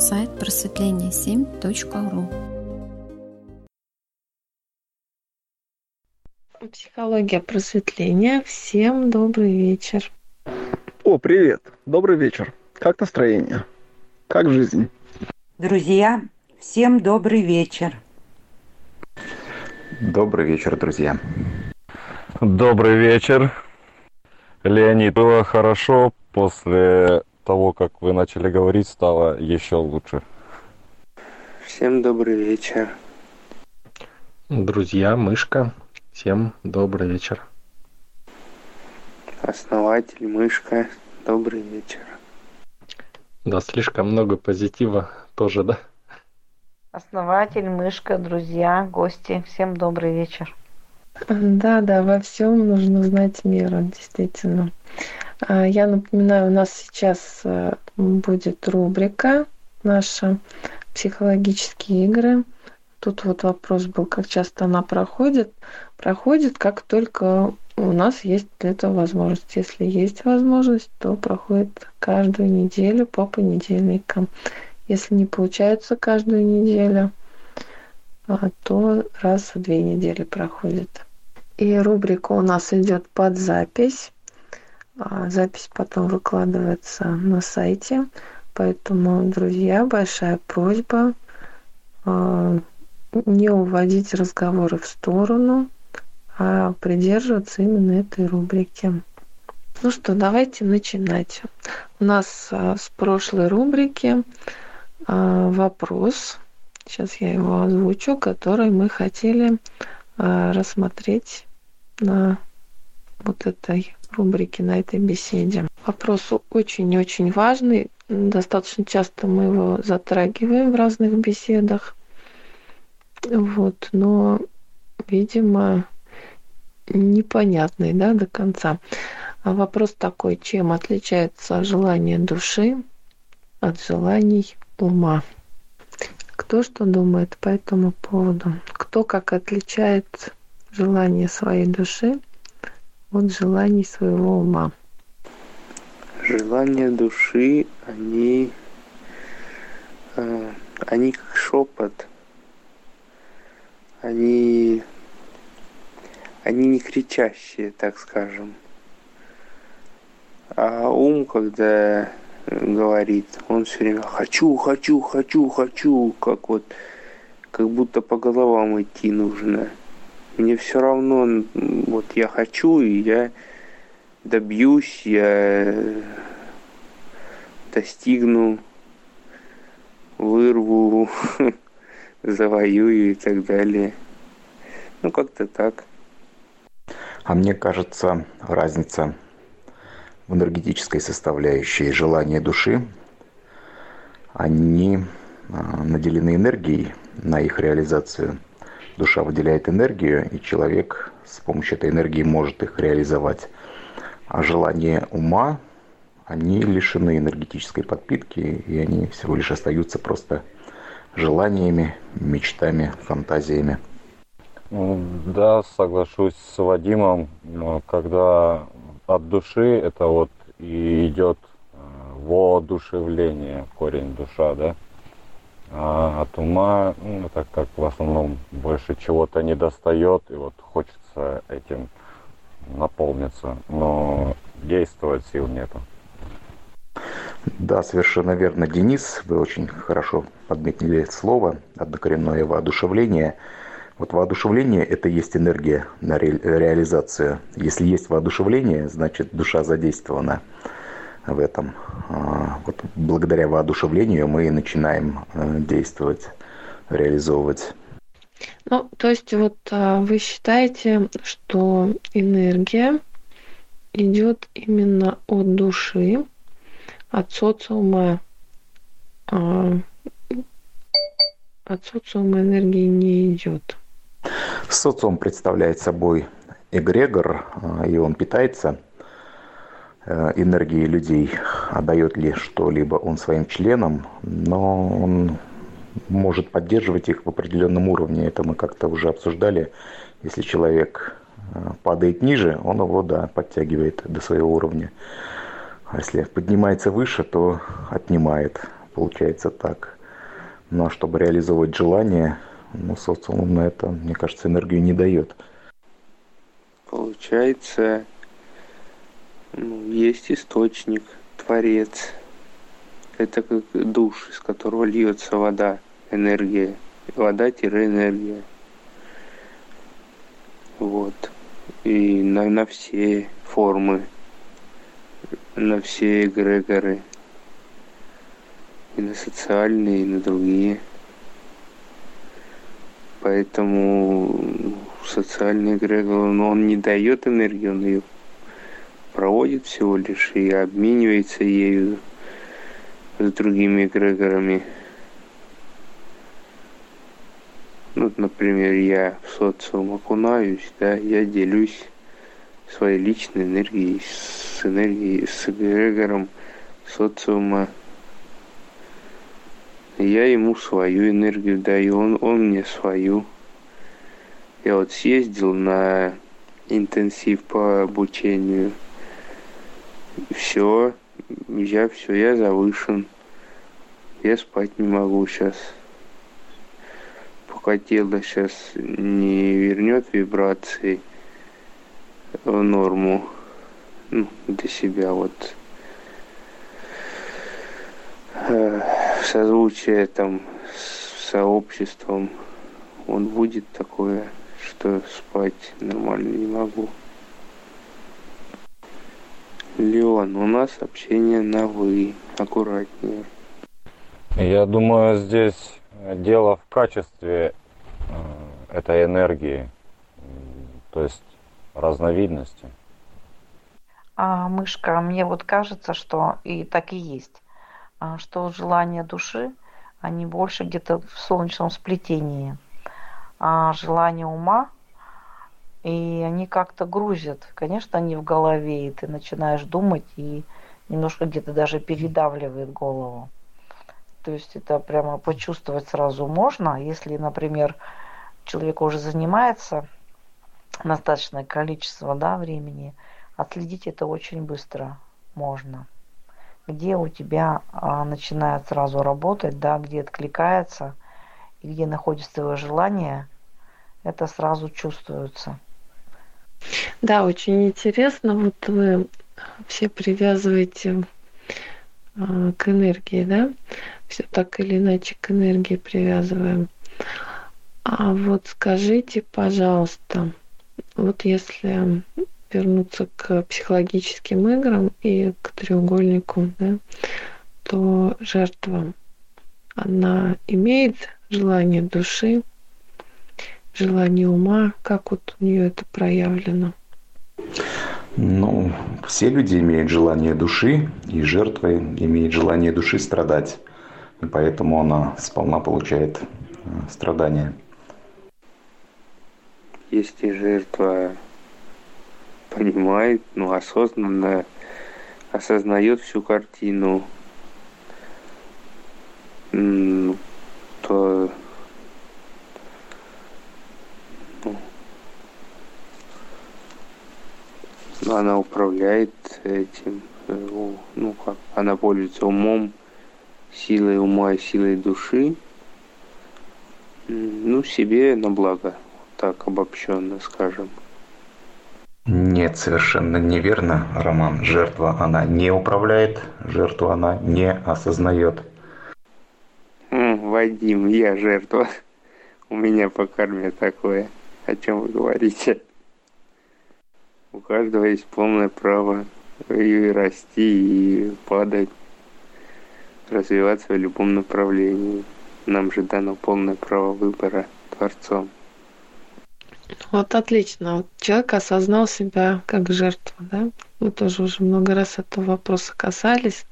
сайт просветление7.ру. Психология просветления. Всем добрый вечер. О, привет. Добрый вечер. Как настроение? Как жизнь? Друзья, всем добрый вечер. Добрый вечер, друзья. Добрый вечер. Леонид, было хорошо. После того, как вы начали говорить, стало еще лучше. Всем добрый вечер. Друзья, мышка, всем добрый вечер. Основатель, мышка, добрый вечер. Да, слишком много позитива тоже, да? Основатель, мышка, друзья, гости, всем добрый вечер. Да, да, во всем нужно знать меру, действительно. А, я напоминаю, у нас сейчас э, будет рубрика наша «Психологические игры». Тут вот вопрос был, как часто она проходит. Проходит, как только у нас есть для этого возможность. Если есть возможность, то проходит каждую неделю по понедельникам. Если не получается каждую неделю, а, то раз в две недели проходит. И рубрика у нас идет под запись. А, запись потом выкладывается на сайте. Поэтому, друзья, большая просьба а, не уводить разговоры в сторону, а придерживаться именно этой рубрики. Ну что, давайте начинать. У нас а, с прошлой рубрики вопрос, сейчас я его озвучу, который мы хотели рассмотреть на вот этой рубрике, на этой беседе. Вопрос очень-очень важный. Достаточно часто мы его затрагиваем в разных беседах. Вот, но, видимо, непонятный, да, до конца. А вопрос такой, чем отличается желание души от желаний ума? Кто что думает по этому поводу? Кто как отличает желание своей души от желаний своего ума. Желания души, они, э, они как шепот. Они, они не кричащие, так скажем. А ум, когда говорит, он все время хочу, хочу, хочу, хочу, как вот, как будто по головам идти нужно. Мне все равно, вот я хочу, и я добьюсь, я достигну, вырву, завоюю и так далее. Ну, как-то так. А мне кажется, разница в энергетической составляющей желания души, они а, наделены энергией на их реализацию – душа выделяет энергию, и человек с помощью этой энергии может их реализовать. А желания ума, они лишены энергетической подпитки, и они всего лишь остаются просто желаниями, мечтами, фантазиями. Да, соглашусь с Вадимом, когда от души это вот и идет э, воодушевление, корень душа, да, а от ума, ну, так как в основном больше чего-то не достает, и вот хочется этим наполниться, но действовать сил нету. Да, совершенно верно, Денис. Вы очень хорошо подметили слово однокоренное воодушевление. Вот воодушевление – это есть энергия на ре- реализацию. Если есть воодушевление, значит душа задействована в этом. А, вот благодаря воодушевлению мы начинаем э, действовать, реализовывать. Ну, то есть вот а, вы считаете, что энергия идет именно от души, от социума, а, от социума энергии не идет. Социум представляет собой эгрегор, и он питается энергии людей, отдает ли что-либо он своим членам, но он может поддерживать их в определенном уровне. Это мы как-то уже обсуждали. Если человек э, падает ниже, он его, да, подтягивает до своего уровня. А если поднимается выше, то отнимает. получается так. Но чтобы реализовать желание, ну, социум на это, мне кажется, энергию не дает. Получается, ну, есть источник, творец. Это как душ, из которого льется вода, энергия. Вода-энергия. Вот. И на, на все формы, на все эгрегоры. И на социальные, и на другие. Поэтому социальный эгрегор, но он не дает энергию, он ее проводит всего лишь и обменивается ею с другими эгрегорами. Ну, например, я в социум окунаюсь, да, я делюсь своей личной энергией с энергией, с эгрегором социума. Я ему свою энергию даю, он, он мне свою. Я вот съездил на интенсив по обучению. Все, я все, я завышен. Я спать не могу сейчас. Пока тело сейчас не вернет вибрации в норму ну, для себя вот э, созвучие там с сообществом он будет такое что спать нормально не могу. Леон, у нас общение на «вы». Аккуратнее. Я думаю, здесь дело в качестве э, этой энергии, то есть разновидности. А, мышка, мне вот кажется, что и так и есть, а, что желания души, они больше где-то в солнечном сплетении – а, желание ума, и они как-то грузят. Конечно, они в голове, и ты начинаешь думать, и немножко где-то даже передавливает голову. То есть это прямо почувствовать сразу можно. Если, например, человек уже занимается достаточное количество да, времени, отследить это очень быстро можно. Где у тебя а, начинает сразу работать, да, где откликается – и где находится твое желание, это сразу чувствуется. Да, очень интересно. Вот вы все привязываете э, к энергии, да? Все так или иначе к энергии привязываем. А вот скажите, пожалуйста, вот если вернуться к психологическим играм и к треугольнику, да, то жертва, она имеет желание души, желание ума, как вот у нее это проявлено? Ну, все люди имеют желание души, и жертва имеет желание души страдать. И поэтому она сполна получает э, страдания. Если жертва понимает, ну, осознанно осознает всю картину, что ну, она управляет этим, э, ну как, она пользуется умом, силой ума и силой души, ну, себе на благо, так обобщенно скажем. Нет, совершенно неверно, Роман. Жертва она не управляет, жертву она не осознает. Вадим, я жертва. У меня по карме такое. О чем вы говорите? У каждого есть полное право и расти, и падать, развиваться в любом направлении. Нам же дано полное право выбора Творцом. Вот отлично. Вот человек осознал себя как жертву, да? Мы тоже уже много раз этого вопроса касались.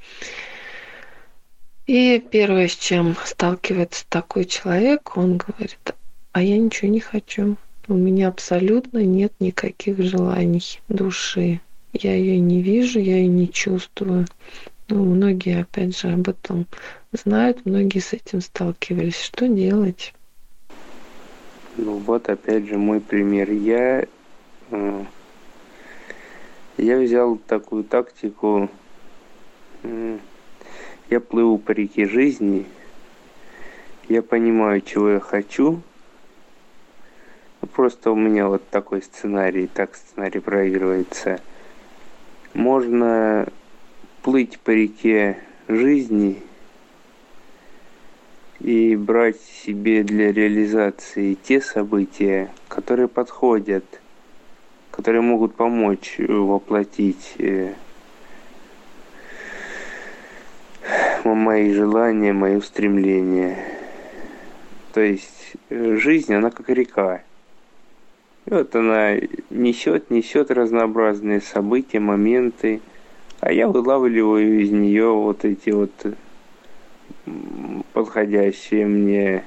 И первое, с чем сталкивается такой человек, он говорит, а я ничего не хочу. У меня абсолютно нет никаких желаний души. Я ее не вижу, я ее не чувствую. Ну, многие, опять же, об этом знают, многие с этим сталкивались. Что делать? Ну вот, опять же, мой пример. Я, э, я взял такую тактику, Я плыву по реке жизни, я понимаю, чего я хочу. Просто у меня вот такой сценарий, так сценарий проигрывается. Можно плыть по реке жизни и брать себе для реализации те события, которые подходят, которые могут помочь воплотить э, мои желания, мои устремления. То есть э, жизнь, она как река. И вот она несет, несет разнообразные события, моменты, а я вылавливаю из нее вот эти вот подходящие мне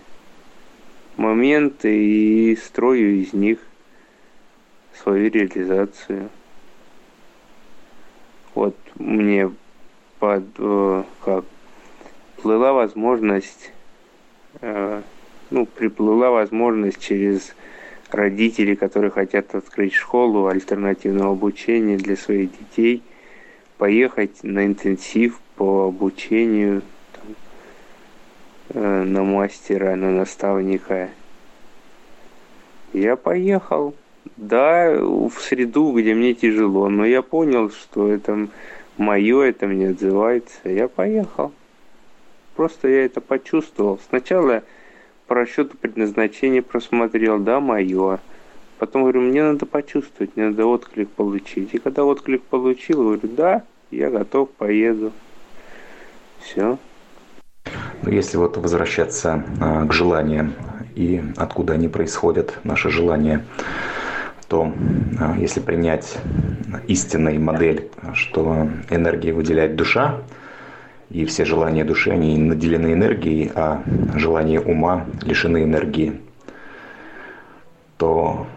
моменты и строю из них свою реализацию. Вот мне под э, как плыла возможность, э, ну, приплыла возможность через родителей, которые хотят открыть школу альтернативного обучения для своих детей, поехать на интенсив по обучению там, э, на мастера, на наставника. Я поехал, да, в среду, где мне тяжело, но я понял, что это мое, это мне отзывается. Я поехал. Просто я это почувствовал. Сначала по расчету предназначения просмотрел, да, мое. Потом говорю, мне надо почувствовать, мне надо отклик получить. И когда отклик получил, говорю, да, я готов, поеду. Все. Ну, если вот возвращаться а, к желаниям и откуда они происходят, наши желания, то а, если принять истинной модель, что энергия выделяет душа, и все желания души, они наделены энергией, а желания ума лишены энергии, то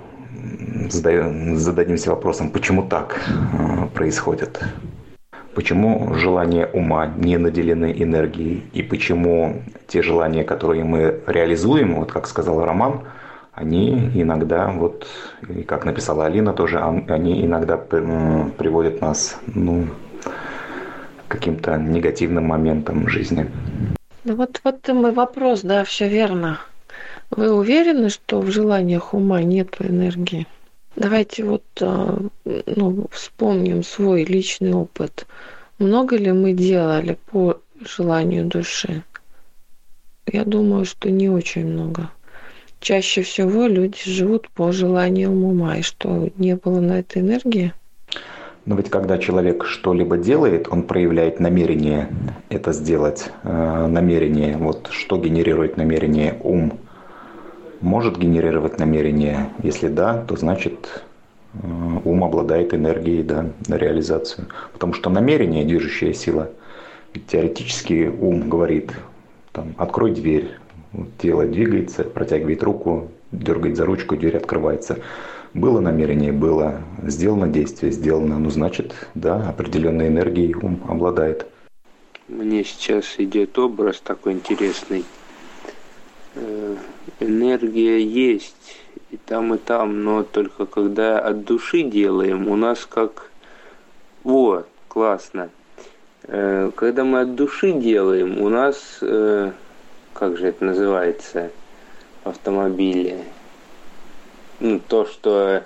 зададимся вопросом, почему так а, происходит? Почему желания ума не наделены энергией? И почему те желания, которые мы реализуем, вот как сказал Роман, они иногда, вот, и как написала Алина тоже, они иногда приводят нас ну, каким-то негативным моментам жизни. Ну вот, вот мой вопрос, да, все верно. Вы уверены, что в желаниях ума нет энергии? Давайте вот а, ну, вспомним свой личный опыт. Много ли мы делали по желанию души? Я думаю, что не очень много чаще всего люди живут по желаниям ума, и что не было на это энергии. Но ведь когда человек что-либо делает, он проявляет намерение это сделать. Э, намерение, вот что генерирует намерение ум, может генерировать намерение. Если да, то значит э, ум обладает энергией да, на реализацию. Потому что намерение – движущая сила. Ведь теоретически ум говорит, там, открой дверь, тело двигается, протягивает руку, дергает за ручку, дверь открывается. Было намерение, было. Сделано действие, сделано. Ну, значит, да, определенной энергией ум обладает. Мне сейчас идет образ такой интересный. Э, энергия есть и там, и там, но только когда от души делаем, у нас как... Вот, классно. Э, когда мы от души делаем, у нас э, как же это называется ну, то, что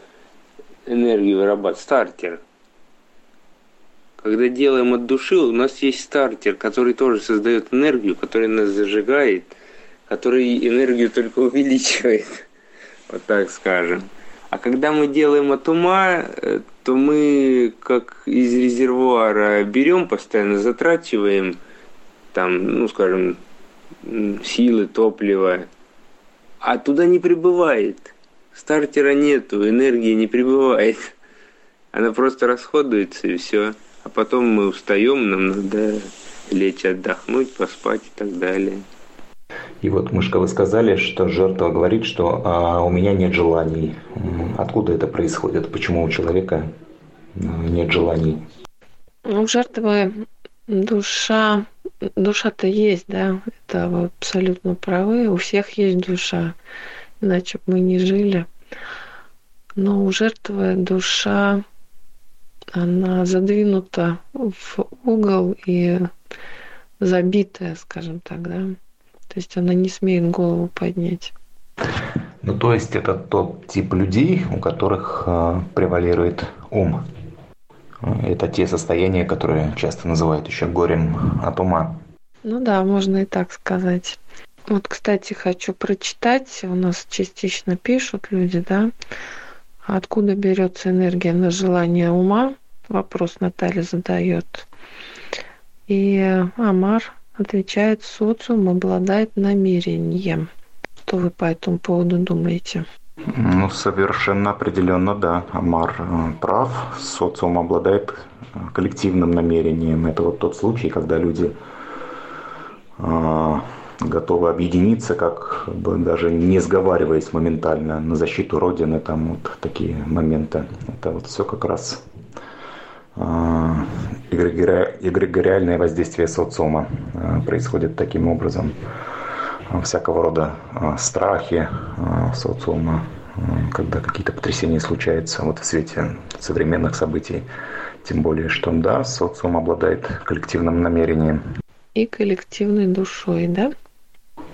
энергию вырабатывает, стартер. Когда делаем от души, у нас есть стартер, который тоже создает энергию, который нас зажигает, который энергию только увеличивает, вот так скажем. А когда мы делаем от ума, э, то мы как из резервуара берем, постоянно затрачиваем, там, ну, скажем, силы, топлива, а туда не прибывает. Стартера нету, энергии не прибывает. Она просто расходуется и все. А потом мы устаем, нам надо лечь отдохнуть, поспать и так далее. И вот, Мышка, вы сказали, что жертва говорит, что а, у меня нет желаний. Откуда это происходит? Почему у человека нет желаний? У жертвы душа душа-то есть, да, это вы абсолютно правы. У всех есть душа, иначе бы мы не жили. Но у жертвы душа, она задвинута в угол, и забитая, скажем так, да. То есть она не смеет голову поднять. Ну, то есть это тот тип людей, у которых э, превалирует ум. Это те состояния, которые часто называют еще горем от ума. Ну да, можно и так сказать. Вот, кстати, хочу прочитать. У нас частично пишут люди, да, откуда берется энергия на желание ума. Вопрос Наталья задает. И Амар отвечает, социум обладает намерением. Что вы по этому поводу думаете? Ну, совершенно определенно, да. Амар э, прав. Социум обладает э, коллективным намерением. Это вот тот случай, когда люди э, готовы объединиться, как бы даже не сговариваясь моментально на защиту Родины, там вот такие моменты. Это вот все как раз эгрегориальное воздействие социума происходит таким образом всякого рода а, страхи а, социума, а, когда какие-то потрясения случаются вот в свете современных событий. Тем более, что да, социум обладает коллективным намерением. И коллективной душой, да?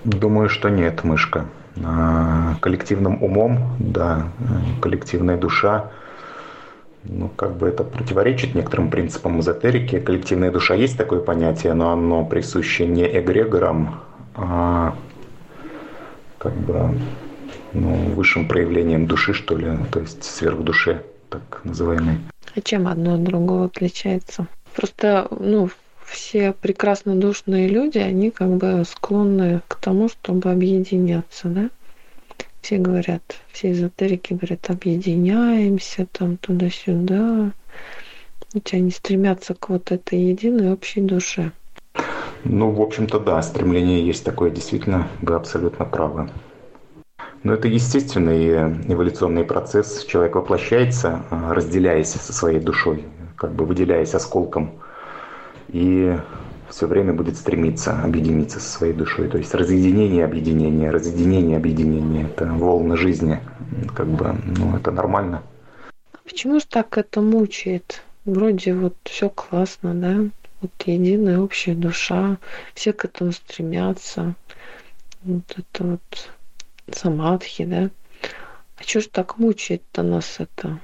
Думаю, что нет, мышка. Коллективным умом, да, коллективная душа, ну, как бы это противоречит некоторым принципам эзотерики. Коллективная душа есть такое понятие, но оно присуще не эгрегорам, а, как бы ну, высшим проявлением души, что ли, то есть сверхдуше, так называемой. А чем одно от другого отличается? Просто, ну, все прекрасно душные люди, они как бы склонны к тому, чтобы объединяться, да? Все говорят, все эзотерики говорят, объединяемся там туда-сюда. Они стремятся к вот этой единой общей душе. Ну, в общем-то, да, стремление есть такое, действительно, вы абсолютно правы. Но это естественный эволюционный процесс. Человек воплощается, разделяясь со своей душой, как бы выделяясь осколком. И все время будет стремиться объединиться со своей душой. То есть разъединение, объединение, разъединение, объединение. Это волны жизни. Как бы, ну, это нормально. Почему же так это мучает? Вроде вот все классно, да? вот единая общая душа, все к этому стремятся. Вот это вот самадхи, да. А что ж так мучает-то нас это?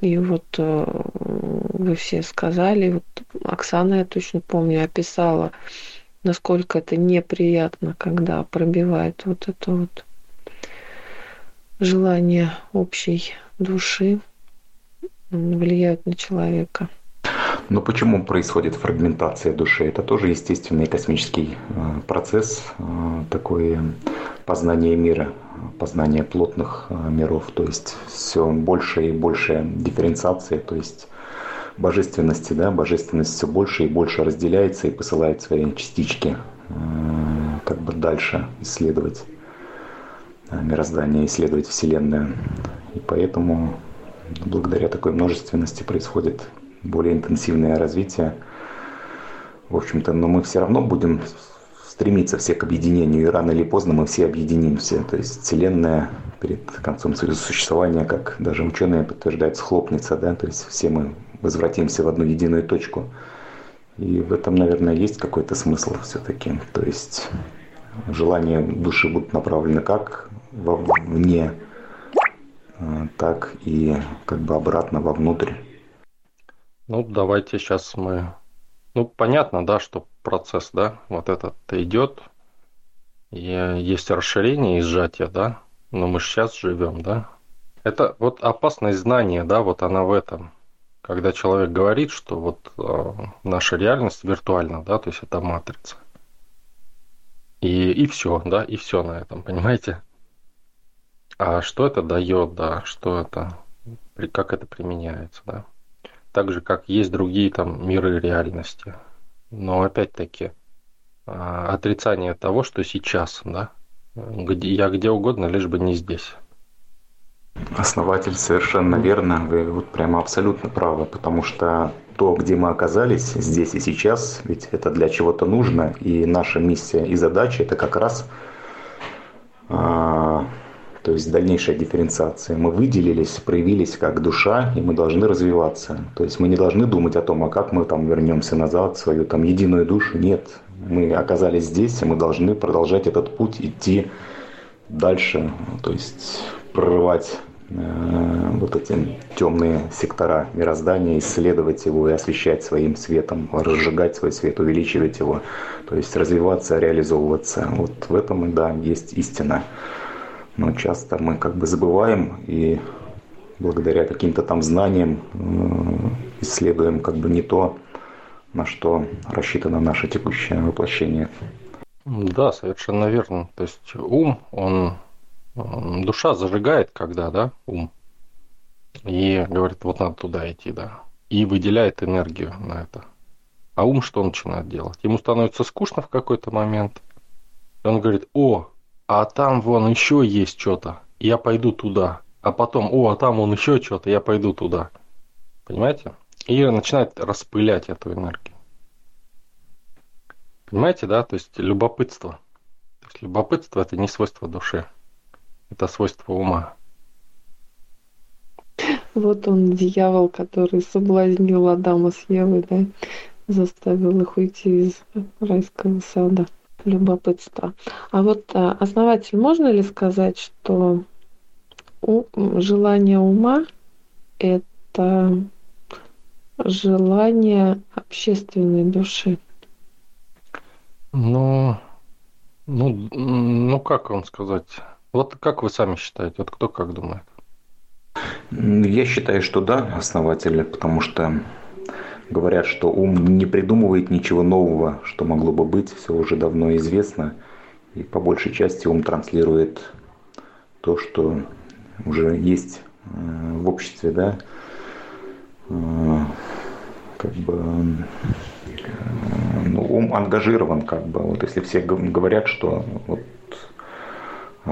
И вот э, вы все сказали, вот Оксана, я точно помню, описала, насколько это неприятно, когда пробивает вот это вот желание общей души, влияют на человека. Но почему происходит фрагментация души? Это тоже естественный космический э, процесс, э, такое познание мира, познание плотных э, миров, то есть все больше и больше дифференциации, то есть божественности, да, божественность все больше и больше разделяется и посылает свои частички как бы дальше исследовать мироздание, исследовать Вселенную. И поэтому благодаря такой множественности происходит более интенсивное развитие. В общем-то, но мы все равно будем стремиться все к объединению, и рано или поздно мы все объединимся. То есть Вселенная перед концом своего существования, как даже ученые подтверждают, схлопнется, да, то есть все мы возвратимся в одну единую точку. И в этом, наверное, есть какой-то смысл все-таки. То есть желания души будут направлены как вовне, а, так и как бы обратно вовнутрь. Ну, давайте сейчас мы... Ну, понятно, да, что процесс, да, вот этот идет. И есть расширение и сжатие, да, но мы сейчас живем, да. Это вот опасность знания, да, вот она в этом. Когда человек говорит, что вот э, наша реальность виртуальна, да, то есть это матрица. И, и все, да, и все на этом, понимаете? А что это дает, да, что это, как это применяется, да? так же, как есть другие там миры реальности. Но опять-таки, а, отрицание того, что сейчас, да, я где угодно, лишь бы не здесь. Основатель совершенно верно, вы вот прямо абсолютно правы, потому что то, где мы оказались здесь и сейчас, ведь это для чего-то нужно, и наша миссия и задача это как раз э, то есть дальнейшая дифференциация. Мы выделились, проявились как душа, и мы должны развиваться. То есть мы не должны думать о том, а как мы там вернемся назад свою там единую душу. Нет, мы оказались здесь, и мы должны продолжать этот путь, идти дальше, то есть прорывать вот эти темные сектора мироздания, исследовать его и освещать своим светом, разжигать свой свет, увеличивать его, то есть развиваться, реализовываться. Вот в этом, да, есть истина но часто мы как бы забываем и благодаря каким-то там знаниям э, исследуем как бы не то, на что рассчитано наше текущее воплощение. Да, совершенно верно. То есть ум, он душа зажигает, когда, да, ум, и говорит, вот надо туда идти, да, и выделяет энергию на это. А ум что начинает делать? Ему становится скучно в какой-то момент, и он говорит, о, а там вон еще есть что-то, я пойду туда. А потом, о, а там вон еще что-то, я пойду туда. Понимаете? И начинает распылять эту энергию. Понимаете, да? То есть любопытство. То есть любопытство это не свойство души. Это свойство ума. Вот он, дьявол, который соблазнил Адама с Евой, да, заставил их уйти из райского сада любопытство. А вот а, основатель, можно ли сказать, что у, желание ума – это желание общественной души? Ну, ну, ну как вам сказать? Вот как вы сами считаете? Вот кто как думает? Я считаю, что да, основатель, потому что Говорят, что ум не придумывает ничего нового, что могло бы быть, все уже давно известно. И по большей части ум транслирует то, что уже есть э, в обществе, да, э, как бы э, ну, ум ангажирован, как бы, вот если все говорят, что вот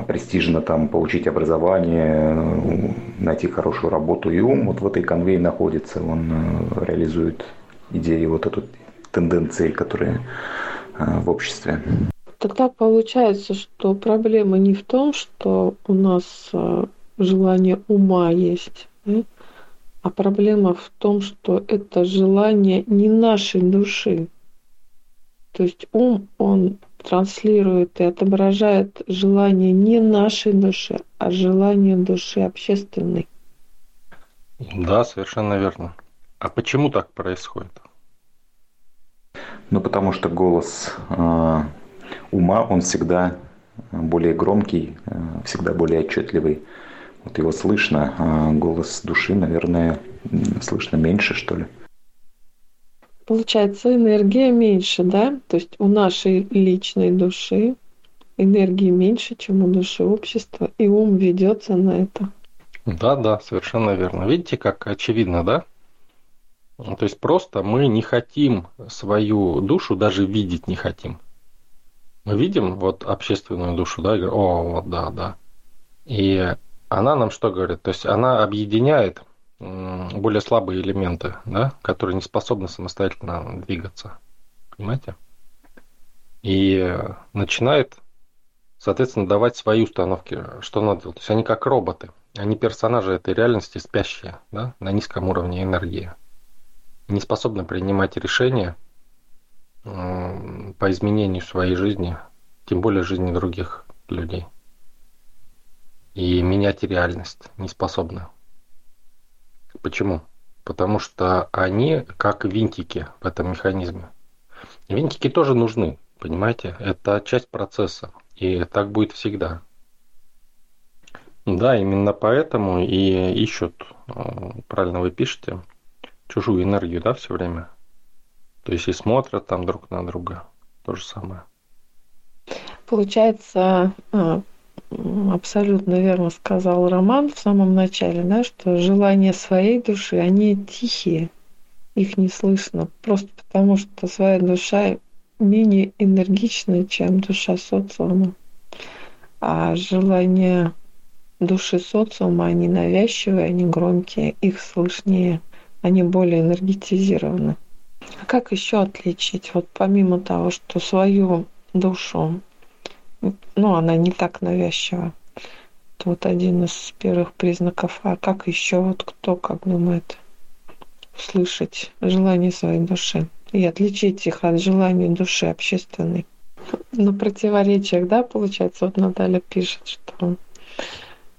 престижно там получить образование, найти хорошую работу. И ум вот в этой конвее находится, он э, реализует идеи, вот эту тенденции, которые э, в обществе. Тогда получается, что проблема не в том, что у нас э, желание ума есть, а проблема в том, что это желание не нашей души. То есть ум, он транслирует и отображает желание не нашей души, а желание души общественной. Да, совершенно верно. А почему так происходит? Ну, потому что голос э, ума, он всегда более громкий, э, всегда более отчетливый. Вот его слышно, а голос души, наверное, слышно меньше, что ли получается энергия меньше, да? То есть у нашей личной души энергии меньше, чем у души общества, и ум ведется на это. Да, да, совершенно верно. Видите, как очевидно, да? То есть просто мы не хотим свою душу даже видеть не хотим. Мы видим вот общественную душу, да, и говорим, о, вот, да, да. И она нам что говорит? То есть она объединяет более слабые элементы, да, которые не способны самостоятельно двигаться. Понимаете? И начинает, соответственно, давать свои установки, что надо делать. То есть они как роботы. Они персонажи этой реальности спящие, да, на низком уровне энергии. Не способны принимать решения по изменению своей жизни, тем более жизни других людей. И менять реальность не способны. Почему? Потому что они как винтики в этом механизме. Винтики тоже нужны, понимаете? Это часть процесса. И так будет всегда. Да, именно поэтому и ищут, э, правильно вы пишете, чужую энергию, да, все время. То есть и смотрят там друг на друга. То же самое. Получается, э, абсолютно верно сказал Роман в самом начале, да, что желания своей души, они тихие, их не слышно, просто потому что своя душа менее энергичная, чем душа социума. А желания души социума, они навязчивые, они громкие, их слышнее, они более энергетизированы. А как еще отличить, вот помимо того, что свою душу ну, она не так навязчива, то это вот один из первых признаков. А как еще вот кто как думает услышать желание своей души и отличить их от желания души общественной? На противоречиях, да, получается, вот Наталья пишет, что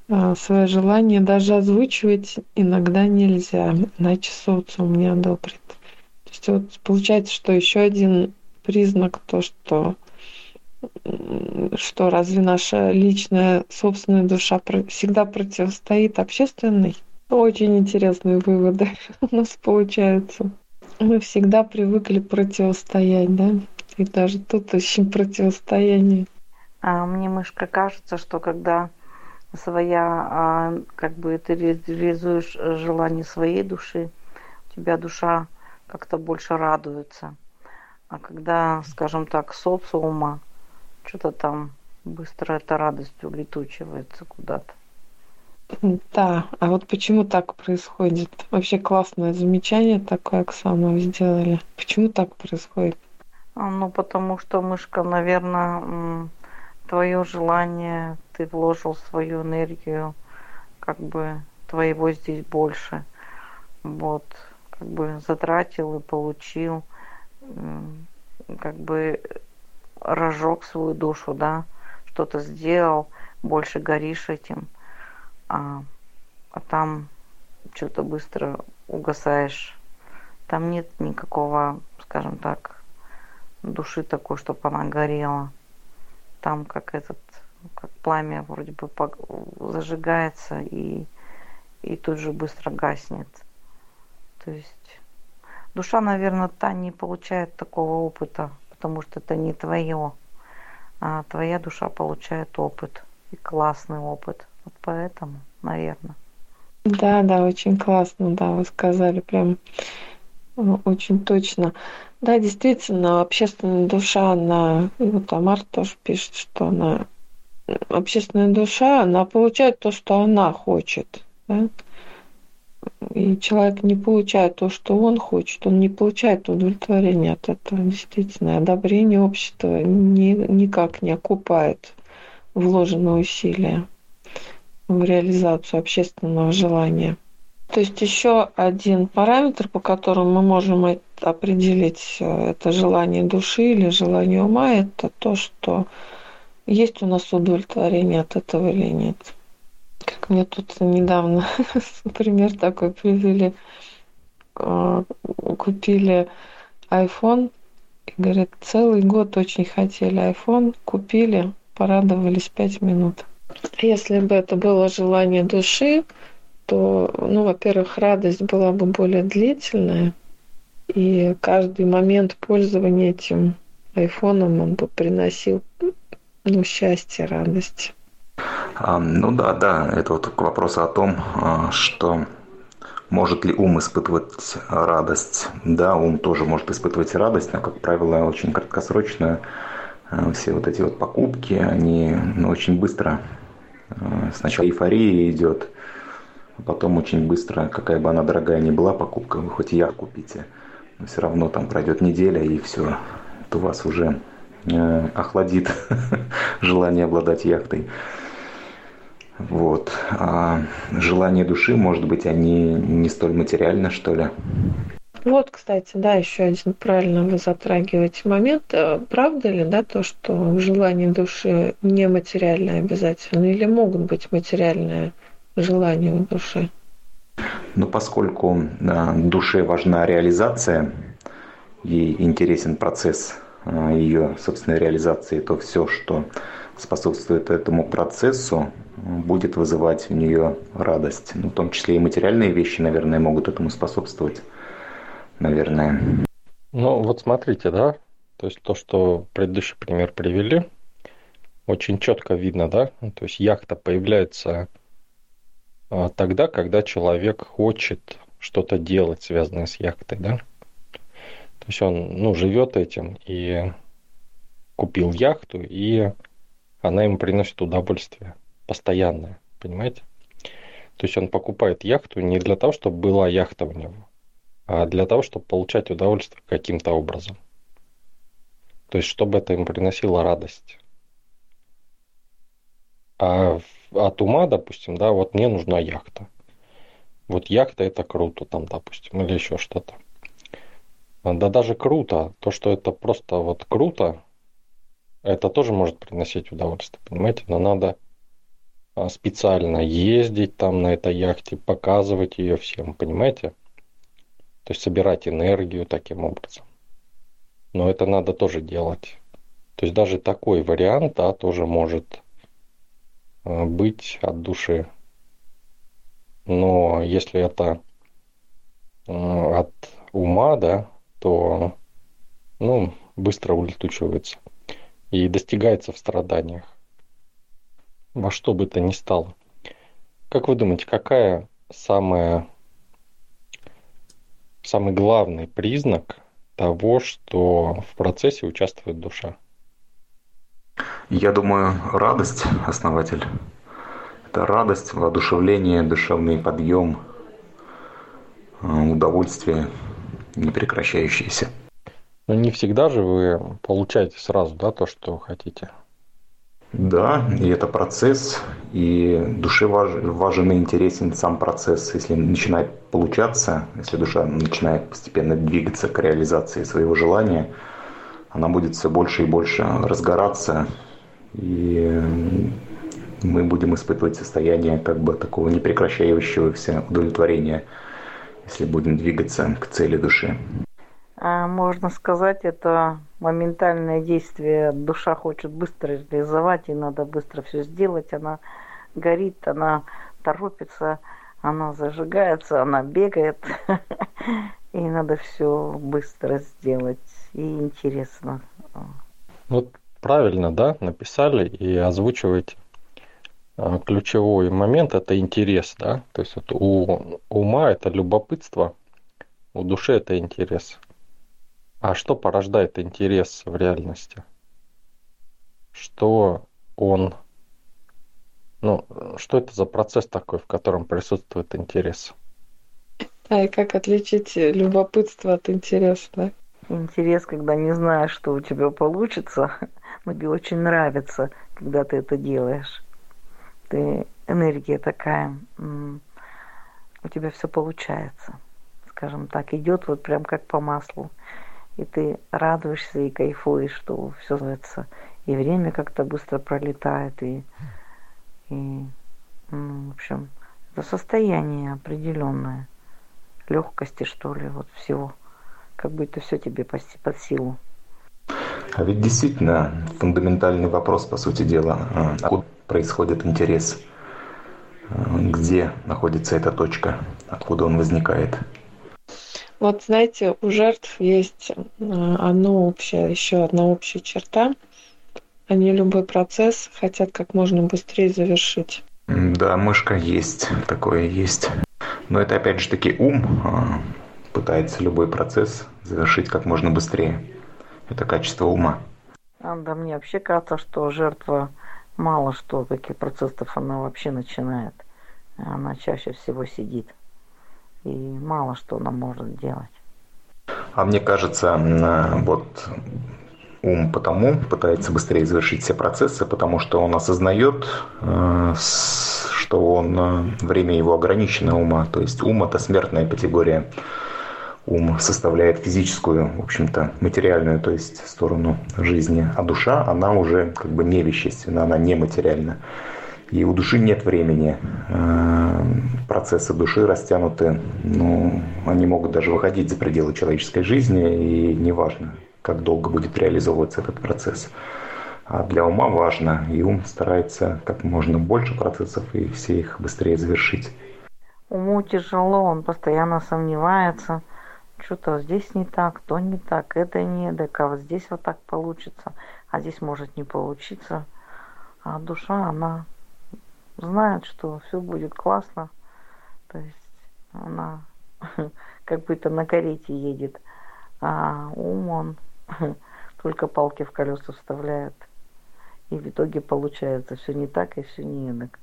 а, свое желание даже озвучивать иногда нельзя, иначе социум не одобрит. То есть вот получается, что еще один признак то, что что разве наша личная собственная душа всегда противостоит общественной? Очень интересные выводы у нас получаются. Мы всегда привыкли противостоять, да? И даже тут очень противостояние. А мне, мышка, кажется, что когда своя, а, как бы ты реализуешь желание своей души, у тебя душа как-то больше радуется. А когда, скажем так, социума, что-то там быстро эта радость улетучивается куда-то. Да, а вот почему так происходит? Вообще классное замечание такое, Оксана, вы сделали. Почему так происходит? А, ну, потому что, мышка, наверное, твое желание, ты вложил свою энергию, как бы твоего здесь больше. Вот, как бы затратил и получил, как бы разжег свою душу, да, что-то сделал, больше горишь этим, а, а там что-то быстро угасаешь. Там нет никакого, скажем так, души такой, чтобы она горела. Там как этот, как пламя вроде бы зажигается и, и тут же быстро гаснет. То есть душа, наверное, та не получает такого опыта, потому что это не твое. А твоя душа получает опыт. И классный опыт. Вот поэтому, наверное. Да, да, очень классно, да, вы сказали прям ну, очень точно. Да, действительно, общественная душа, она, вот Амар тоже пишет, что она, общественная душа, она получает то, что она хочет. Да? И человек не получает то, что он хочет, он не получает удовлетворения от этого. Действительно, одобрение общества ни, никак не окупает вложенные усилия в реализацию общественного желания. То есть еще один параметр, по которому мы можем определить э, это желание души или желание ума, это то, что есть у нас удовлетворение от этого или нет. Как мне тут недавно пример такой привели. А, купили iPhone. И говорят, целый год очень хотели iPhone. Купили, порадовались пять минут. Если бы это было желание души, то, ну, во-первых, радость была бы более длительная, и каждый момент пользования этим айфоном он бы приносил ну, счастье, радость. А, ну да, да, это вот к вопросу о том, а, что может ли ум испытывать радость. Да, ум тоже может испытывать радость, но, как правило, очень краткосрочно. А, все вот эти вот покупки, они ну, очень быстро. Сначала эйфория идет, потом очень быстро, какая бы она дорогая ни была покупка, вы хоть я купите, но все равно там пройдет неделя и все, это вас уже охладит желание обладать яхтой. Вот. А желание души, может быть, они не столь материальны, что ли? Вот, кстати, да, еще один правильно вы затрагиваете момент. Э, правда ли, да, то, что желание души не материальное обязательно, или могут быть материальные желания у души? Ну, поскольку э, душе важна реализация, ей интересен процесс э, ее собственной реализации, то все, что способствует этому процессу, будет вызывать у нее радость. Ну, в том числе и материальные вещи, наверное, могут этому способствовать, наверное. Ну, вот смотрите, да, то есть то, что предыдущий пример привели, очень четко видно, да, то есть яхта появляется а, тогда, когда человек хочет что-то делать, связанное с яхтой, да. То есть он, ну, живет этим и купил яхту, и она ему приносит удовольствие постоянное, понимаете? То есть он покупает яхту не для того, чтобы была яхта у него, а для того, чтобы получать удовольствие каким-то образом. То есть чтобы это ему приносило радость. А от ума, допустим, да, вот мне нужна яхта. Вот яхта это круто там, допустим, или еще что-то. Да даже круто, то, что это просто вот круто, это тоже может приносить удовольствие, понимаете, но надо а, специально ездить там на этой яхте, показывать ее всем, понимаете? То есть собирать энергию таким образом. Но это надо тоже делать. То есть даже такой вариант, да, тоже может а, быть от души. Но если это а, от ума, да, то ну, быстро улетучивается и достигается в страданиях. Во что бы то ни стало. Как вы думаете, какая самая, самый главный признак того, что в процессе участвует душа? Я думаю, радость, основатель. Это радость, воодушевление, душевный подъем, э, удовольствие непрекращающееся. Но не всегда же вы получаете сразу, да, то, что хотите. Да, и это процесс, и душе важен, важен и интересен сам процесс. Если начинает получаться, если душа начинает постепенно двигаться к реализации своего желания, она будет все больше и больше разгораться, и мы будем испытывать состояние как бы такого непрекращающегося удовлетворения, если будем двигаться к цели души. Можно сказать, это моментальное действие. Душа хочет быстро реализовать, и надо быстро все сделать. Она горит, она торопится, она зажигается, она бегает. И надо все быстро сделать. И интересно. Вот правильно, да, написали и озвучиваете. А, ключевой момент – это интерес, да, то есть вот у ума это любопытство, у души это интерес. А что порождает интерес в реальности? Что он... Ну, что это за процесс такой, в котором присутствует интерес? А и как отличить любопытство от интереса, да? Интерес, когда не знаешь, что у тебя получится, но тебе очень нравится, когда ты это делаешь. Ты энергия такая, у тебя все получается, скажем так, идет вот прям как по маслу и ты радуешься и кайфуешь, что все становится, и время как-то быстро пролетает, и, и ну, в общем, это состояние определенное, легкости, что ли, вот всего, как будто все тебе под силу. А ведь действительно фундаментальный вопрос, по сути дела, а, откуда происходит интерес, а, где находится эта точка, откуда он возникает. Вот знаете, у жертв есть одно общее, еще одна общая черта. Они любой процесс хотят как можно быстрее завершить. Да, мышка есть, такое есть. Но это опять же таки ум а, пытается любой процесс завершить как можно быстрее. Это качество ума. А, да, мне вообще кажется, что жертва мало что, каких процессов она вообще начинает. Она чаще всего сидит и мало что она может делать. А мне кажется, вот ум потому пытается быстрее завершить все процессы, потому что он осознает, э, что он, э, время его ограничено ума. То есть ум это смертная категория. Ум составляет физическую, в общем-то, материальную, то есть сторону жизни. А душа, она уже как бы не вещественна, она нематериальна. И у души нет времени. Э, процессы души растянуты, ну, они могут даже выходить за пределы человеческой жизни, и неважно, как долго будет реализовываться этот процесс. А для ума важно, и ум старается как можно больше процессов и все их быстрее завершить. Уму тяжело, он постоянно сомневается, что-то здесь не так, то не так, это не эдак, а вот здесь вот так получится, а здесь может не получиться. А душа, она знает, что все будет классно. То есть она как будто на карете едет, а ум он только палки в колеса вставляет. И в итоге получается все не так и все не эдак.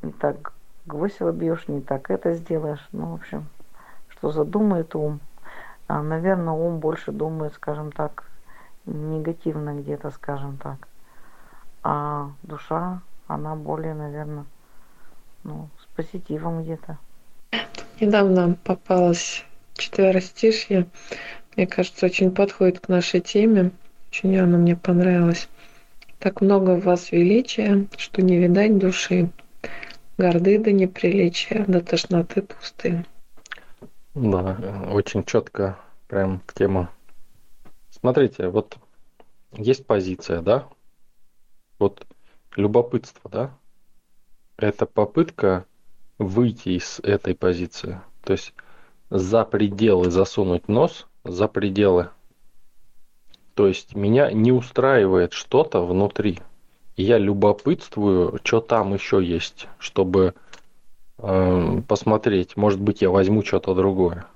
Не так гвоздь вобьешь, не так это сделаешь. Ну, в общем, что задумает ум. А, наверное, ум больше думает, скажем так, негативно где-то, скажем так. А душа она более, наверное, ну, с позитивом где-то. Недавно попалась четверостишье. Мне кажется, очень подходит к нашей теме. Очень оно мне понравилось. Так много в вас величия, что не видать души. Горды до неприличия, до тошноты пусты. Да, очень четко, прям к тему. Смотрите, вот есть позиция, да? Вот любопытство, да? Это попытка выйти из этой позиции. То есть за пределы засунуть нос, за пределы. То есть меня не устраивает что-то внутри. Я любопытствую, что там еще есть, чтобы э, посмотреть, может быть, я возьму что-то другое.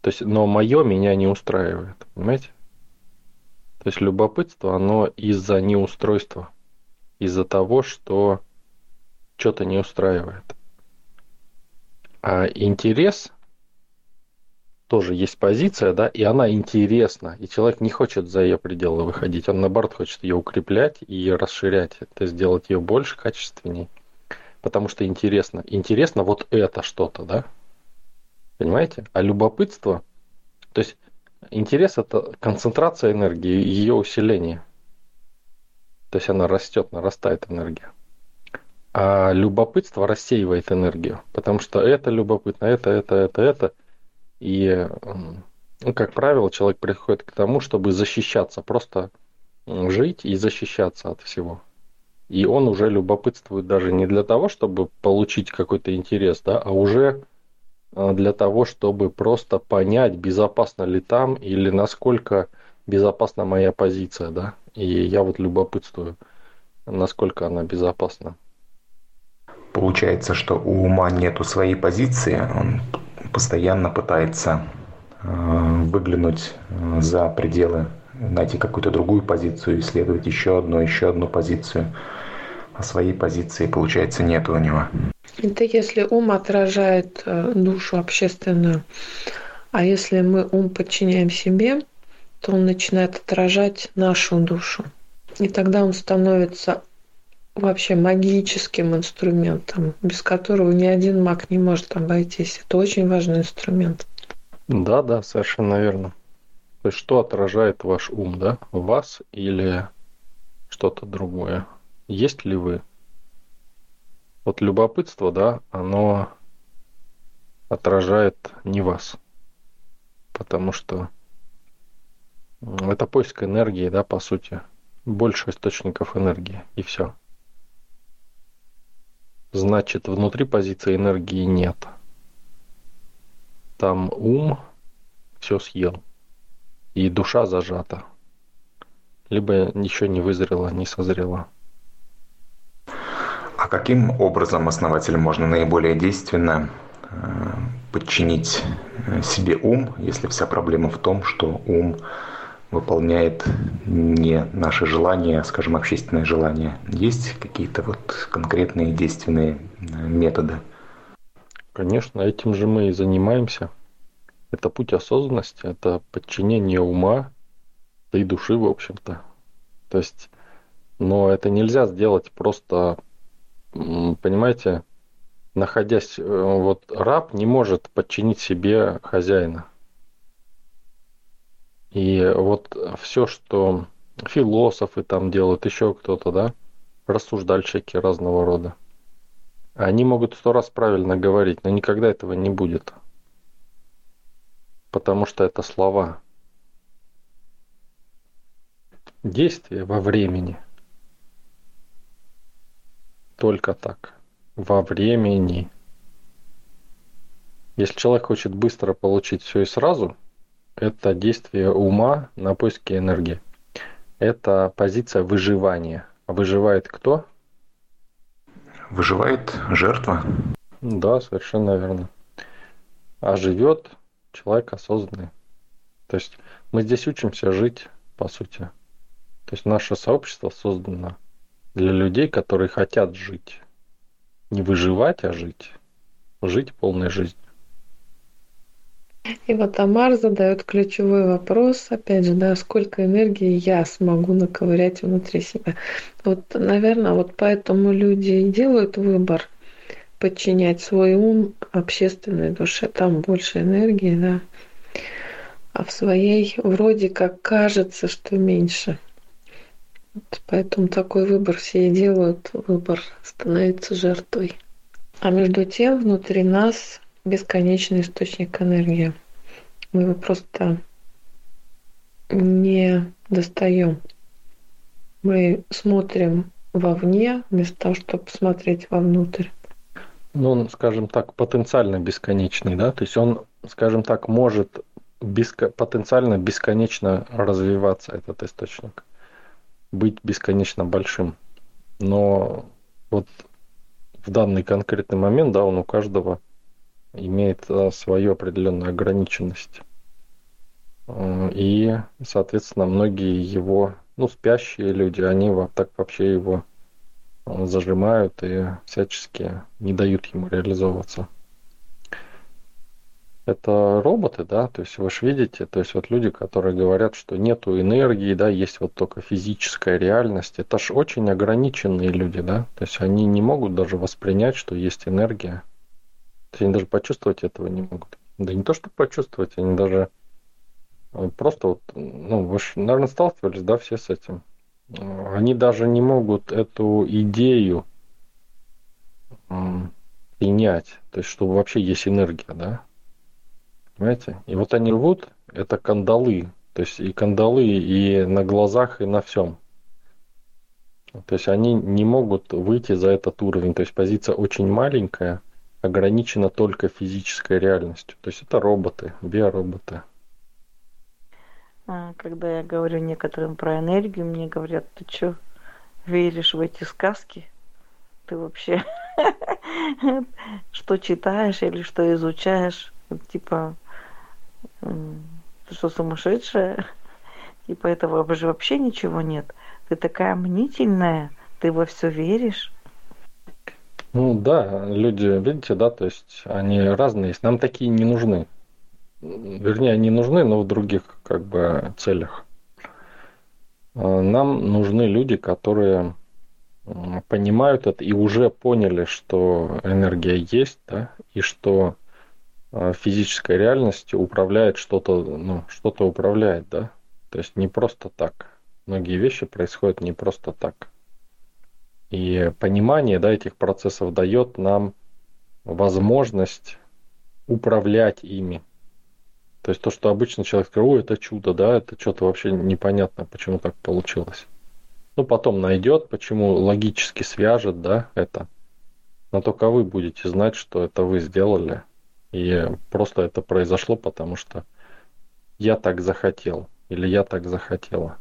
То есть, но мое меня не устраивает, понимаете? То есть любопытство, оно из-за неустройства, из-за того, что что-то не устраивает. А интерес тоже есть позиция, да, и она интересна, и человек не хочет за ее пределы выходить, он наоборот хочет ее укреплять и расширять, это сделать ее больше, качественней, потому что интересно. Интересно вот это что-то, да, понимаете? А любопытство, то есть интерес это концентрация энергии, ее усиление, то есть она растет, нарастает энергия. А любопытство рассеивает энергию, потому что это любопытно, это, это, это, это. И, ну, как правило, человек приходит к тому, чтобы защищаться, просто жить и защищаться от всего. И он уже любопытствует даже не для того, чтобы получить какой-то интерес, да, а уже а, для того, чтобы просто понять, безопасно ли там или насколько безопасна моя позиция, да. И я вот любопытствую, насколько она безопасна. Получается, что у ума нету своей позиции, он постоянно пытается э, выглянуть э, за пределы, найти какую-то другую позицию, исследовать еще одну, еще одну позицию. А своей позиции, получается, нет у него. Это если ум отражает э, душу общественную. А если мы ум подчиняем себе, то он начинает отражать нашу душу. И тогда он становится вообще магическим инструментом, без которого ни один маг не может обойтись. Это очень важный инструмент. Да, да, совершенно верно. То есть что отражает ваш ум, да? Вас или что-то другое? Есть ли вы? Вот любопытство, да, оно отражает не вас. Потому что это поиск энергии, да, по сути. Больше источников энергии, и все значит внутри позиции энергии нет. Там ум все съел, и душа зажата. Либо еще не вызрела, не созрела. А каким образом основатель можно наиболее действенно э, подчинить э, себе ум, если вся проблема в том, что ум выполняет не наши желания, а, скажем, общественные желания. Есть какие-то вот конкретные действенные э, методы? Конечно, этим же мы и занимаемся. Это путь осознанности, это подчинение ума, да и души, в общем-то. То есть, но это нельзя сделать просто, понимаете, находясь, э, вот раб не может подчинить себе хозяина. И вот все, что философы там делают, еще кто-то, да, рассуждальщики разного рода, они могут сто раз правильно говорить, но никогда этого не будет. Потому что это слова. Действие во времени. Только так. Во времени. Если человек хочет быстро получить все и сразу – это действие ума на поиске энергии. Это позиция выживания. А выживает кто? Выживает жертва. Да, совершенно верно. А живет человек осознанный. То есть мы здесь учимся жить, по сути. То есть наше сообщество создано для людей, которые хотят жить. Не выживать, а жить. Жить полной жизнью. И вот Амар задает ключевой вопрос, опять же, да, сколько энергии я смогу наковырять внутри себя. Вот, наверное, вот поэтому люди делают выбор подчинять свой ум общественной душе. Там больше энергии, да, а в своей вроде как кажется, что меньше. Вот поэтому такой выбор все и делают, выбор становится жертвой. А между тем внутри нас бесконечный источник энергии. Мы его просто не достаем. Мы смотрим вовне, вместо того, чтобы смотреть вовнутрь. Ну, он, скажем так, потенциально бесконечный, да, то есть он, скажем так, может беско... потенциально бесконечно развиваться, этот источник, быть бесконечно большим. Но вот в данный конкретный момент, да, он у каждого имеет э, свою определенную ограниченность. Э, и, соответственно, многие его, ну, спящие люди, они вот так вообще его э, зажимают и всячески не дают ему реализовываться. Это роботы, да, то есть вы же видите, то есть вот люди, которые говорят, что нету энергии, да, есть вот только физическая реальность, это ж очень ограниченные люди, да, то есть они не могут даже воспринять, что есть энергия. То они даже почувствовать этого не могут. Да не то, что почувствовать, они даже э, просто вот, ну, вы же, наверное, сталкивались, да, все с этим. Они даже не могут эту идею принять, то есть, что вообще есть энергия, да. Понимаете? И вот они рвут, это кандалы, то есть и кандалы и на глазах, и на всем. То есть они не могут выйти за этот уровень. То есть позиция очень маленькая, ограничена только физической реальностью. То есть это роботы, биороботы. А, когда я говорю некоторым про энергию, мне говорят, ты что, веришь в эти сказки? Ты вообще что читаешь или что изучаешь? Типа, ты что, сумасшедшая? Типа этого же вообще ничего нет. Ты такая мнительная, ты во все веришь. Ну да, люди, видите, да, то есть они разные есть. Нам такие не нужны. Вернее, они нужны, но в других как бы целях. А, нам нужны люди, которые понимают это и уже поняли, что энергия есть, да, и что а, физической реальностью управляет что-то, ну, что-то управляет, да. То есть не просто так. Многие вещи происходят не просто так. И понимание да, этих процессов дает нам возможность управлять ими. То есть то, что обычно человек говорит, ой, это чудо, да, это что-то вообще непонятно, почему так получилось. Ну, потом найдет, почему логически свяжет, да, это. Но только вы будете знать, что это вы сделали. И просто это произошло, потому что я так захотел. Или я так захотела.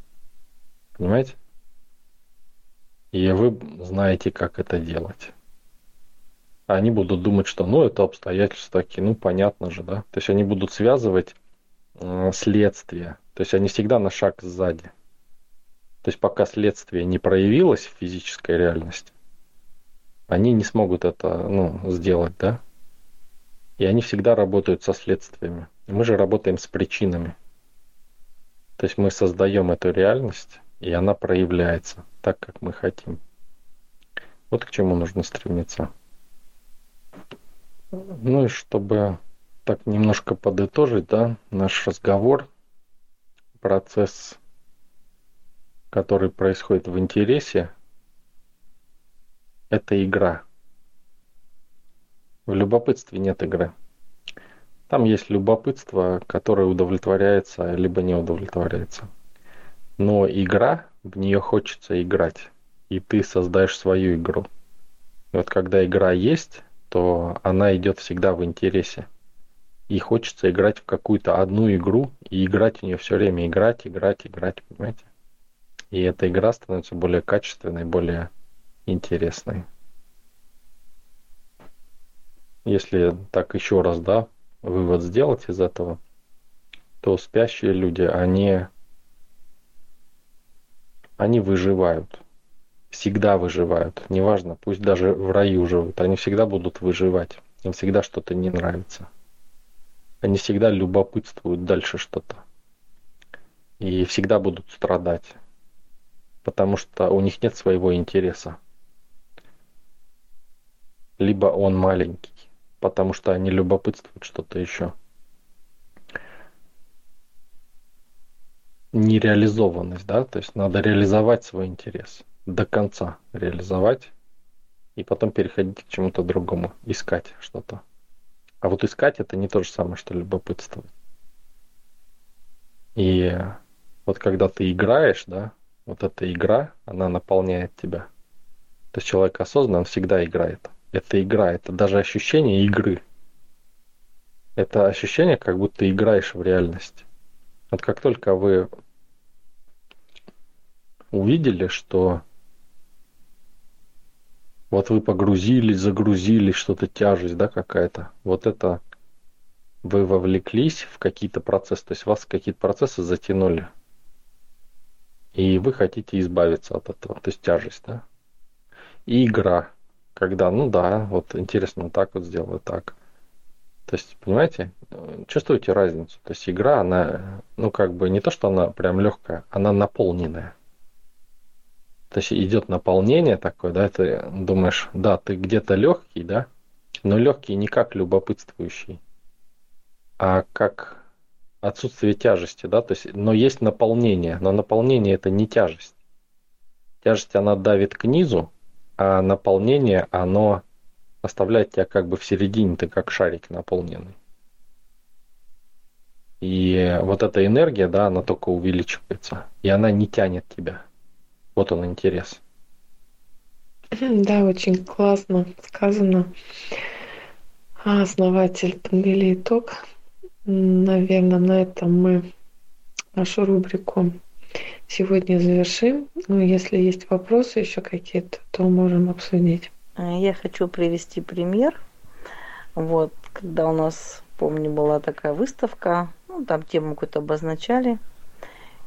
Понимаете? И вы знаете, как это делать. Они будут думать, что ну это обстоятельства такие, ну понятно же, да. То есть они будут связывать э, следствие. То есть они всегда на шаг сзади. То есть пока следствие не проявилось в физической реальности, они не смогут это ну, сделать, да. И они всегда работают со следствиями. Мы же работаем с причинами. То есть мы создаем эту реальность, и она проявляется так, как мы хотим. Вот к чему нужно стремиться. Ну и чтобы так немножко подытожить, да, наш разговор, процесс, который происходит в интересе, это игра. В любопытстве нет игры. Там есть любопытство, которое удовлетворяется, либо не удовлетворяется. Но игра, в нее хочется играть. И ты создаешь свою игру. И вот когда игра есть, то она идет всегда в интересе. И хочется играть в какую-то одну игру и играть в нее все время, играть, играть, играть, понимаете? И эта игра становится более качественной, более интересной. Если так еще раз, да, вывод сделать из этого, то спящие люди, они они выживают. Всегда выживают. Неважно, пусть даже в раю живут. Они всегда будут выживать. Им всегда что-то не нравится. они всегда любопытствуют дальше что-то. И всегда будут страдать. Потому что у них нет своего интереса. Либо он маленький, потому что они любопытствуют что-то еще. Нереализованность, да, то есть надо реализовать свой интерес до конца реализовать и потом переходить к чему-то другому, искать что-то. А вот искать это не то же самое, что любопытствовать. И вот когда ты играешь, да, вот эта игра, она наполняет тебя. То есть человек осознанно, он всегда играет. Это игра, это даже ощущение игры. Это ощущение, как будто играешь в реальность. Вот как только вы увидели, что вот вы погрузились, загрузились, что-то тяжесть, да, какая-то. Вот это вы вовлеклись в какие-то процессы, то есть вас какие-то процессы затянули. И вы хотите избавиться от этого, то есть тяжесть, да. И игра, когда, ну да, вот интересно, так вот сделаю, так. То есть, понимаете, чувствуете разницу. То есть игра, она, ну как бы не то, что она прям легкая, она наполненная. То есть идет наполнение такое, да, ты думаешь, да, ты где-то легкий, да, но легкий не как любопытствующий, а как отсутствие тяжести, да, то есть, но есть наполнение, но наполнение это не тяжесть. Тяжесть она давит к низу, а наполнение оно оставляет тебя как бы в середине, ты как шарик наполненный. И вот эта энергия, да, она только увеличивается, и она не тянет тебя. Вот он интерес. Да, очень классно сказано. А основатель подвели итог. Наверное, на этом мы нашу рубрику сегодня завершим. Ну, если есть вопросы еще какие-то, то можем обсудить. А, я хочу привести пример. Вот, когда у нас, помню, была такая выставка, ну, там тему какую-то обозначали,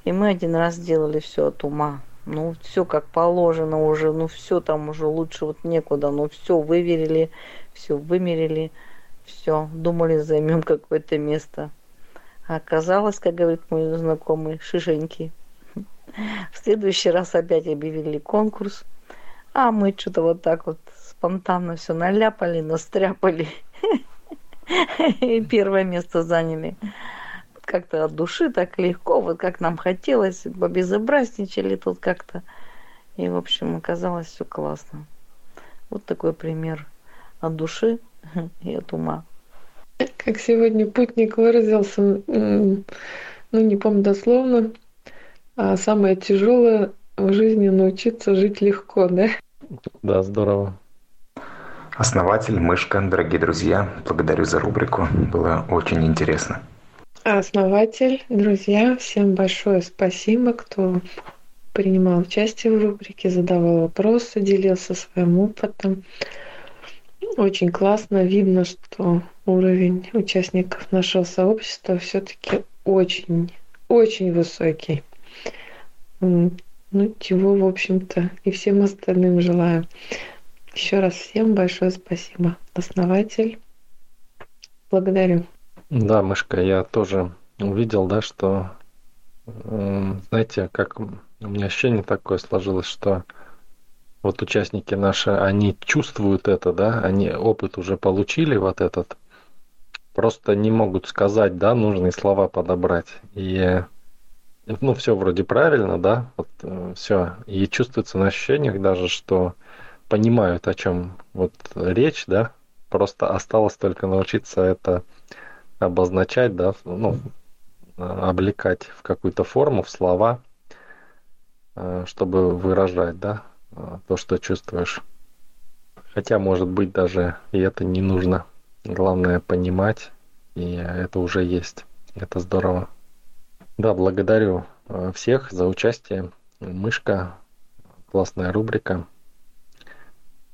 и мы один раз сделали все от ума ну все как положено уже, ну все там уже лучше вот некуда, ну все выверили, все вымерили, все, думали займем какое-то место. А оказалось, как говорит мой знакомый, шишеньки. В следующий раз опять объявили конкурс, а мы что-то вот так вот спонтанно все наляпали, настряпали. И первое место заняли как-то от души, так легко, вот как нам хотелось, побезобразничали тут как-то. И, в общем, оказалось все классно. Вот такой пример от души и от ума. Как сегодня путник выразился, ну, не помню дословно, а самое тяжелое в жизни научиться жить легко, да? Да, здорово. Основатель, мышка, дорогие друзья, благодарю за рубрику. Было очень интересно основатель, друзья, всем большое спасибо, кто принимал участие в рубрике, задавал вопросы, делился своим опытом. Очень классно. Видно, что уровень участников нашего сообщества все-таки очень, очень высокий. Ну, чего, в общем-то, и всем остальным желаю. Еще раз всем большое спасибо. Основатель, благодарю. Да, мышка, я тоже увидел, да, что, знаете, как у меня ощущение такое сложилось, что вот участники наши, они чувствуют это, да, они опыт уже получили вот этот, просто не могут сказать, да, нужные слова подобрать. И ну, все вроде правильно, да, вот э, все. И чувствуется на ощущениях даже, что понимают, о чем вот речь, да, просто осталось только научиться это обозначать, да, ну, облекать в какую-то форму, в слова, э, чтобы выражать, да, э, то, что чувствуешь. Хотя, может быть, даже и это не нужно. Главное понимать, и это уже есть. Это здорово. Да, благодарю э, всех за участие. Мышка, классная рубрика.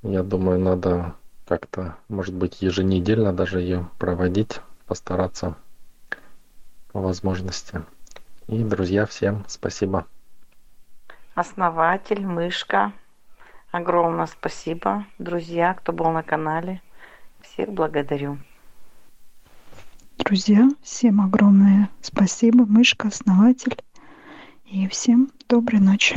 Я думаю, надо как-то, может быть, еженедельно даже ее проводить постараться по возможности. И, друзья, всем спасибо. Основатель, мышка. Огромное спасибо. Друзья, кто был на канале. Всех благодарю. Друзья, всем огромное спасибо. Мышка, основатель. И всем доброй ночи.